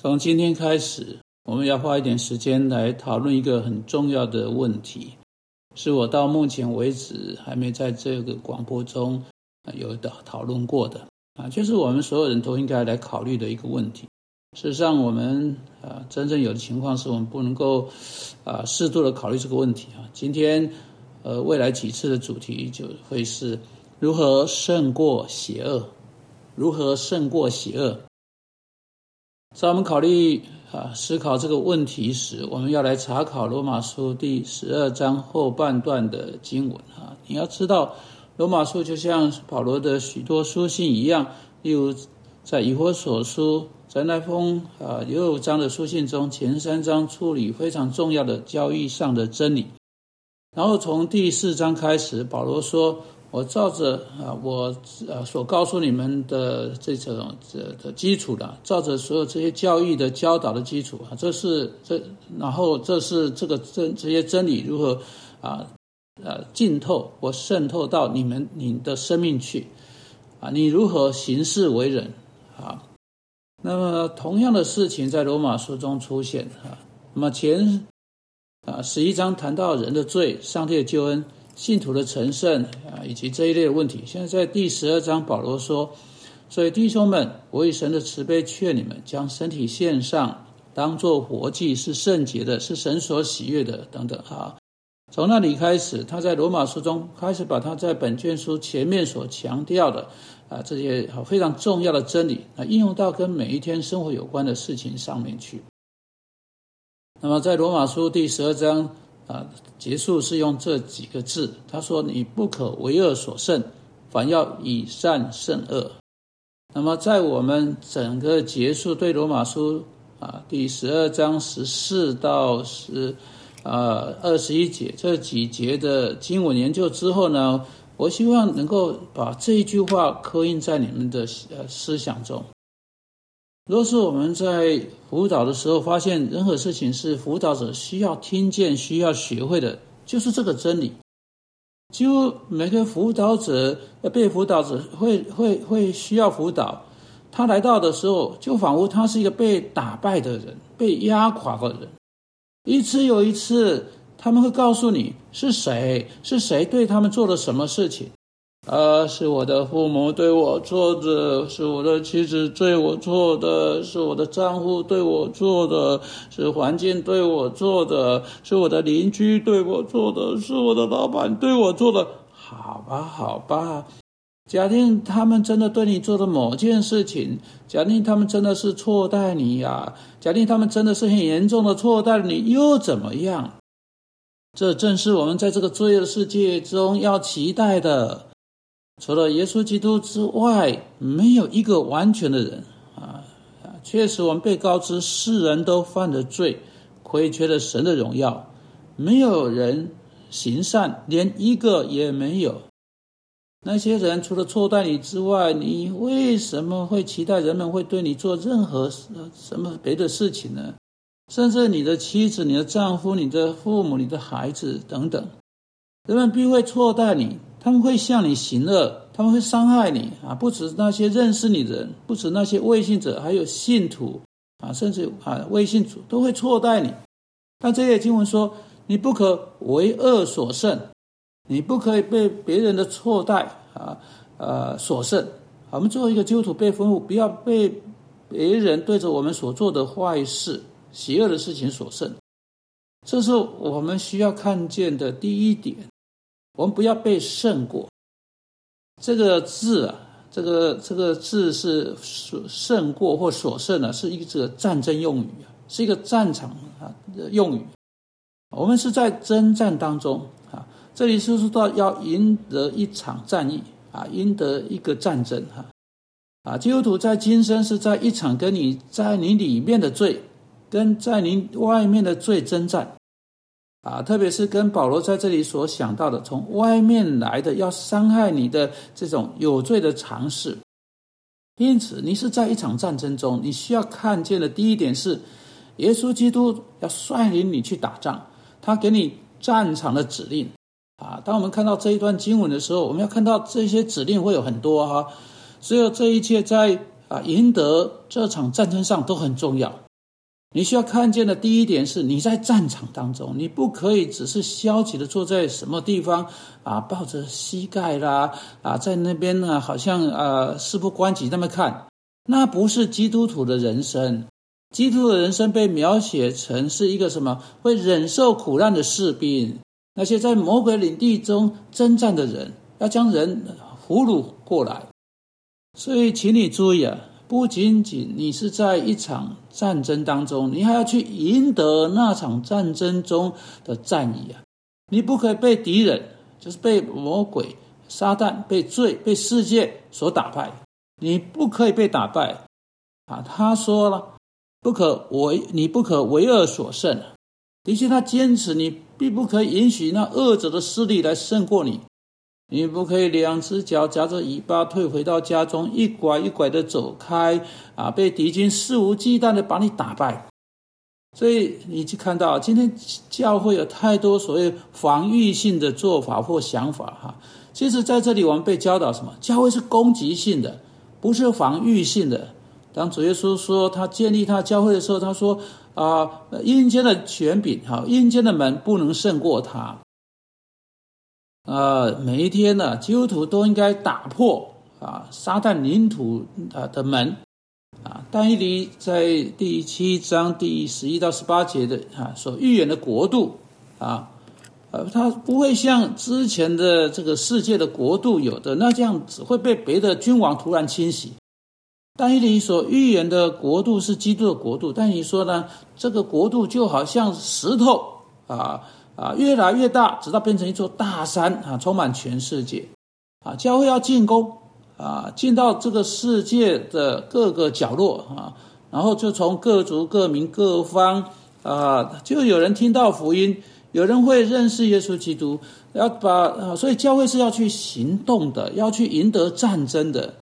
从今天开始，我们要花一点时间来讨论一个很重要的问题，是我到目前为止还没在这个广播中有的讨论过的啊，就是我们所有人都应该来考虑的一个问题。事实上，我们啊，真正有的情况是我们不能够啊适度的考虑这个问题啊。今天呃，未来几次的主题就会是如何胜过邪恶，如何胜过邪恶。在我们考虑啊思考这个问题时，我们要来查考罗马书第十二章后半段的经文啊。你要知道，罗马书就像保罗的许多书信一样，例如在以弗所书，在那封啊六章的书信中，前三章处理非常重要的交易上的真理，然后从第四章开始，保罗说。我照着啊，我呃所告诉你们的这种这的基础的，照着所有这些教义的教导的基础啊，这是这，然后这是这个真这些真理如何啊呃浸透或渗透到你们你的生命去啊？你如何行事为人啊？那么同样的事情在罗马书中出现啊。那么前啊十一章谈到人的罪，上帝的救恩。信徒的成圣啊，以及这一类的问题，现在在第十二章，保罗说：“所以弟兄们，我以神的慈悲劝你们，将身体献上，当作活祭，是圣洁的，是神所喜悦的。”等等哈。从那里开始，他在罗马书中开始把他在本卷书前面所强调的啊这些非常重要的真理啊应用到跟每一天生活有关的事情上面去。那么在罗马书第十二章。啊，结束是用这几个字。他说：“你不可为恶所胜，反要以善胜恶。”那么，在我们整个结束对罗马书啊第十二章十四到十啊二十一节这几节的经文研究之后呢，我希望能够把这一句话刻印在你们的呃思想中。若是我们在辅导的时候发现任何事情是辅导者需要听见、需要学会的，就是这个真理。就每个辅导者呃、被辅导者会会会需要辅导，他来到的时候，就仿佛他是一个被打败的人、被压垮的人。一次又一次，他们会告诉你是谁，是谁对他们做了什么事情。啊，是我的父母对我做的，是我的妻子对我做的，是我的丈夫对我做的，是环境对我做的，是我的邻居对我做的，是我的老板对我做的。好吧，好吧，假定他们真的对你做的某件事情，假定他们真的是错待你呀，假定他们真的是很严重的错待你，又怎么样？这正是我们在这个罪恶世界中要期待的。除了耶稣基督之外，没有一个完全的人啊！确实，我们被告知世人都犯了罪，亏缺了神的荣耀，没有人行善，连一个也没有。那些人除了错待你之外，你为什么会期待人们会对你做任何什么别的事情呢？甚至你的妻子、你的丈夫、你的父母、你的孩子等等，人们必会错待你。他们会向你行恶，他们会伤害你啊！不止那些认识你的人，不止那些未信者，还有信徒啊，甚至啊未信主都会错待你。但这些经文说，你不可为恶所胜，你不可以被别人的错待啊呃所胜。我们作为一个基督徒被吩咐，不要被别人对着我们所做的坏事、邪恶的事情所胜。这是我们需要看见的第一点。我们不要被胜过，这个字啊，这个这个字是所胜过或所胜呢，是一个战争用语啊，是一个战场啊的用语。我们是在征战当中啊，这里是说到要赢得一场战役啊，赢得一个战争哈啊。基督徒在今生是在一场跟你在你里面的罪，跟在你外面的罪征战。啊，特别是跟保罗在这里所想到的，从外面来的要伤害你的这种有罪的尝试。因此，你是在一场战争中，你需要看见的第一点是，耶稣基督要率领你去打仗，他给你战场的指令。啊，当我们看到这一段经文的时候，我们要看到这些指令会有很多哈，所有这一切在啊赢得这场战争上都很重要。你需要看见的第一点是，你在战场当中，你不可以只是消极的坐在什么地方啊，抱着膝盖啦啊，在那边呢，好像呃事不关己那么看，那不是基督徒的人生。基督的人生被描写成是一个什么？会忍受苦难的士兵，那些在魔鬼领地中征战的人，要将人俘虏过来。所以，请你注意啊。不仅仅你是在一场战争当中，你还要去赢得那场战争中的战役啊！你不可以被敌人，就是被魔鬼、撒旦、被罪、被世界所打败。你不可以被打败啊！他说了，不可为，你不可为恶所胜。的确，他坚持你必不可以允许那恶者的势力来胜过你。你不可以两只脚夹着尾巴退回到家中，一拐一拐的走开啊！被敌军肆无忌惮的把你打败。所以你就看到今天教会有太多所谓防御性的做法或想法哈。其实在这里我们被教导什么？教会是攻击性的，不是防御性的。当主耶稣说他建立他教会的时候，他说啊，阴间的权柄哈，阴间的门不能胜过他。呃，每一天呢，基督徒都应该打破啊撒旦领土啊的门啊。但以理在第七章第十一到十八节的啊所预言的国度啊，呃，他不会像之前的这个世界的国度有的那这样子会被别的君王突然侵袭。但以理所预言的国度是基督的国度，但你说呢？这个国度就好像石头啊。啊，越来越大，直到变成一座大山啊，充满全世界。啊，教会要进攻啊，进到这个世界的各个角落啊，然后就从各族、各民、各方啊，就有人听到福音，有人会认识耶稣基督。要把啊，所以教会是要去行动的，要去赢得战争的。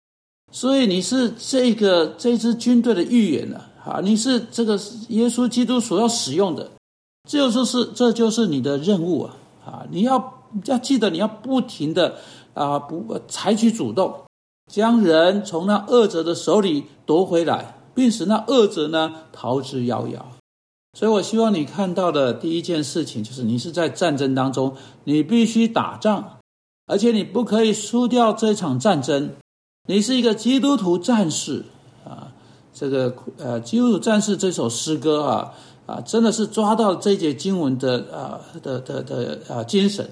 所以你是这个这支军队的预言呢？啊，你是这个耶稣基督所要使用的。这就是这就是你的任务啊！啊，你要要记得，你要不停的啊，不采取主动，将人从那恶者的手里夺回来，并使那恶者呢逃之夭夭。所以我希望你看到的第一件事情，就是你是在战争当中，你必须打仗，而且你不可以输掉这场战争。你是一个基督徒战士！这个呃，基督战士这首诗歌啊。啊，真的是抓到这节经文的啊的的的啊精神。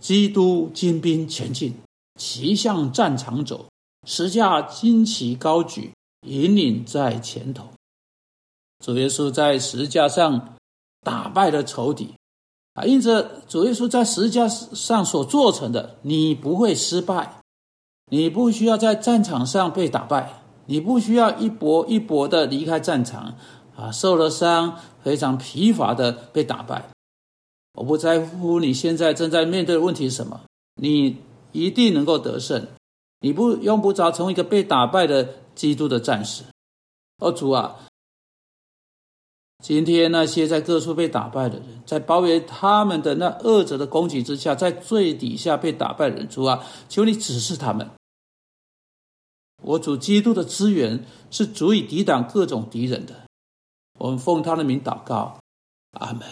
基督精兵前进，骑向战场走，十架旌旗高举，引领在前头。主耶稣在十架上打败了仇敌啊，因着主耶稣在十架上所做成的，你不会失败，你不需要在战场上被打败，你不需要一搏一搏的离开战场。啊，受了伤，非常疲乏的被打败。我不在乎你现在正在面对的问题是什么，你一定能够得胜。你不用不着成为一个被打败的基督的战士。哦，主啊，今天那些在各处被打败的人，在包围他们的那恶者的攻击之下，在最底下被打败的人，主啊，求你指示他们。我主基督的资源是足以抵挡各种敌人的。我们奉他的名祷告，阿门。